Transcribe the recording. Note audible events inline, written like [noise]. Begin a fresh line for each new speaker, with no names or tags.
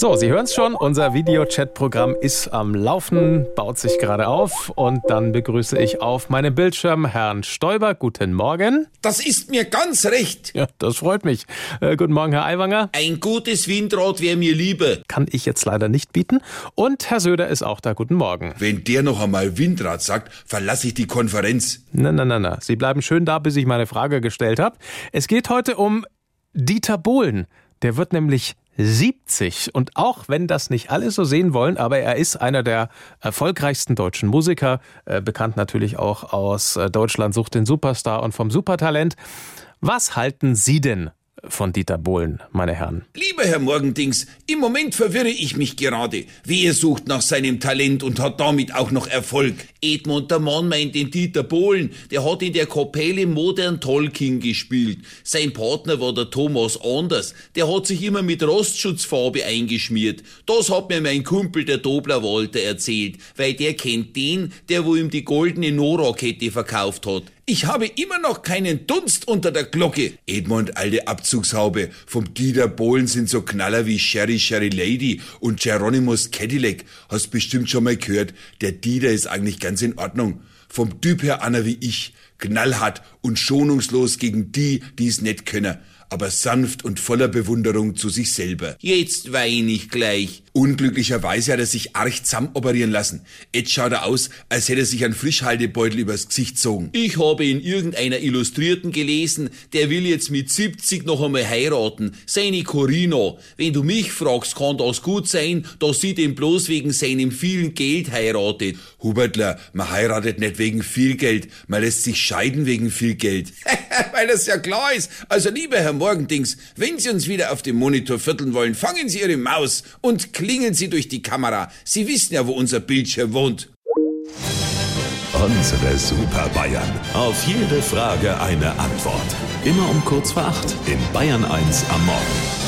So, Sie hören es schon, unser Videochat-Programm ist am Laufen, baut sich gerade auf und dann begrüße ich auf meinem Bildschirm Herrn Stoiber. Guten Morgen.
Das ist mir ganz recht.
Ja, das freut mich. Äh, guten Morgen, Herr Aiwanger.
Ein gutes Windrad wäre mir lieber.
Kann ich jetzt leider nicht bieten. Und Herr Söder ist auch da. Guten Morgen.
Wenn der noch einmal Windrad sagt, verlasse ich die Konferenz.
Na, na, na, na. Sie bleiben schön da, bis ich meine Frage gestellt habe. Es geht heute um Dieter Bohlen. Der wird nämlich 70. Und auch wenn das nicht alle so sehen wollen, aber er ist einer der erfolgreichsten deutschen Musiker, äh, bekannt natürlich auch aus äh, Deutschland sucht den Superstar und vom Supertalent. Was halten Sie denn von Dieter Bohlen, meine Herren.
Lieber Herr Morgendings, im Moment verwirre ich mich gerade. Wer sucht nach seinem Talent und hat damit auch noch Erfolg? Edmund der Mann meint den Dieter Bohlen, der hat in der Kapelle Modern Tolkien gespielt. Sein Partner war der Thomas Anders, der hat sich immer mit Rostschutzfarbe eingeschmiert. Das hat mir mein Kumpel der Dobler Walter erzählt, weil der kennt den, der wo ihm die goldene Nora-Kette verkauft hat. Ich habe immer noch keinen Dunst unter der Glocke. Edmund, alte Abzugshaube. Vom Dieter Bohlen sind so Knaller wie Sherry Sherry Lady und Geronimus Cadillac. Hast bestimmt schon mal gehört. Der Dieter ist eigentlich ganz in Ordnung. Vom Typ her einer wie ich. Knallhart und schonungslos gegen die, die es nicht können aber sanft und voller Bewunderung zu sich selber. Jetzt wein ich gleich. Unglücklicherweise hat er sich arg operieren lassen. Jetzt schaut er aus, als hätte er sich einen Frischhaltebeutel übers Gesicht gezogen. Ich habe in irgendeiner Illustrierten gelesen, der will jetzt mit 70 noch einmal heiraten. Seine Corina. Wenn du mich fragst, kann das gut sein, dass sie den bloß wegen seinem vielen Geld heiratet. Hubertler, man heiratet nicht wegen viel Geld, man lässt sich scheiden wegen viel Geld. [laughs] Weil das ja klar ist. Also lieber Herr Morgendings, wenn Sie uns wieder auf dem Monitor vierteln wollen, fangen Sie Ihre Maus und klingen Sie durch die Kamera. Sie wissen ja, wo unser Bildschirm wohnt.
Unsere Super Bayern. Auf jede Frage eine Antwort. Immer um kurz vor acht in Bayern 1 am Morgen.